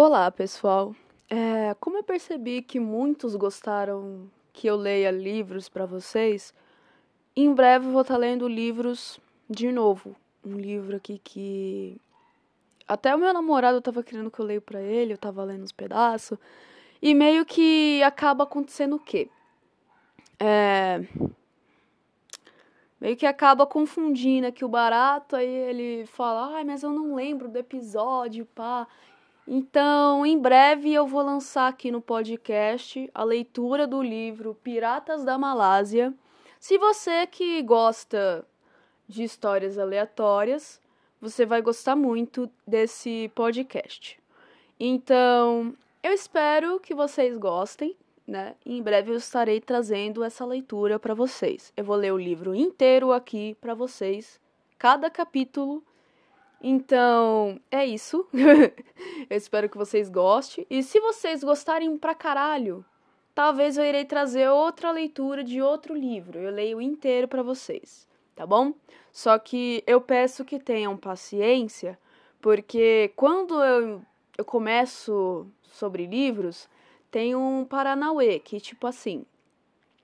Olá, pessoal. É, como eu percebi que muitos gostaram que eu leia livros para vocês, em breve vou estar tá lendo livros de novo. Um livro aqui que até o meu namorado estava querendo que eu leia para ele, eu estava lendo uns pedaços. E meio que acaba acontecendo o quê? É... Meio que acaba confundindo aqui o barato, aí ele fala, ai, mas eu não lembro do episódio, pá. Então, em breve eu vou lançar aqui no podcast a leitura do livro Piratas da Malásia. Se você que gosta de histórias aleatórias, você vai gostar muito desse podcast. Então, eu espero que vocês gostem, né? Em breve eu estarei trazendo essa leitura para vocês. Eu vou ler o livro inteiro aqui para vocês, cada capítulo então, é isso. eu espero que vocês gostem. E se vocês gostarem pra caralho, talvez eu irei trazer outra leitura de outro livro. Eu leio inteiro para vocês, tá bom? Só que eu peço que tenham paciência, porque quando eu, eu começo sobre livros, tem um Paranauê, que tipo assim,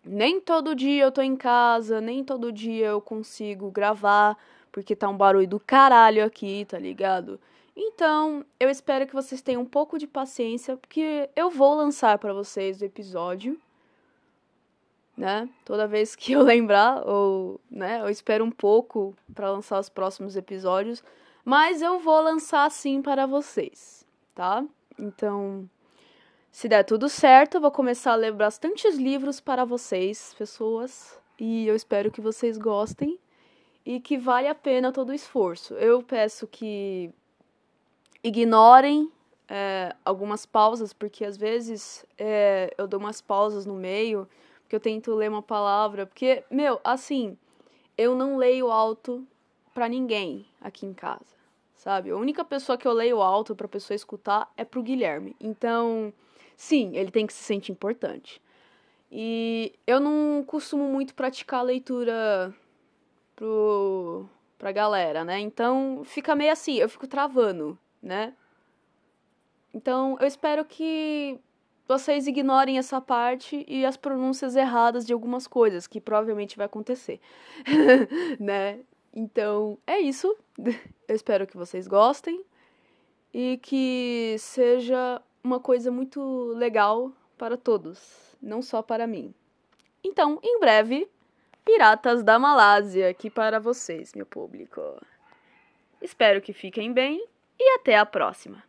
nem todo dia eu tô em casa, nem todo dia eu consigo gravar porque tá um barulho do caralho aqui, tá ligado? Então, eu espero que vocês tenham um pouco de paciência, porque eu vou lançar para vocês o episódio, né? Toda vez que eu lembrar, ou, né, eu espero um pouco para lançar os próximos episódios, mas eu vou lançar sim para vocês, tá? Então, se der tudo certo, eu vou começar a ler bastantes livros para vocês, pessoas, e eu espero que vocês gostem e que vale a pena todo o esforço. Eu peço que ignorem é, algumas pausas, porque às vezes é, eu dou umas pausas no meio, porque eu tento ler uma palavra, porque, meu, assim, eu não leio alto para ninguém aqui em casa, sabe? A única pessoa que eu leio alto pra pessoa escutar é pro Guilherme. Então, sim, ele tem que se sentir importante. E eu não costumo muito praticar leitura pro, pra galera, né? Então fica meio assim, eu fico travando, né? Então eu espero que vocês ignorem essa parte e as pronúncias erradas de algumas coisas, que provavelmente vai acontecer, né? Então é isso. Eu espero que vocês gostem e que seja uma coisa muito legal para todos, não só para mim. Então, em breve, Piratas da Malásia aqui para vocês, meu público. Espero que fiquem bem e até a próxima.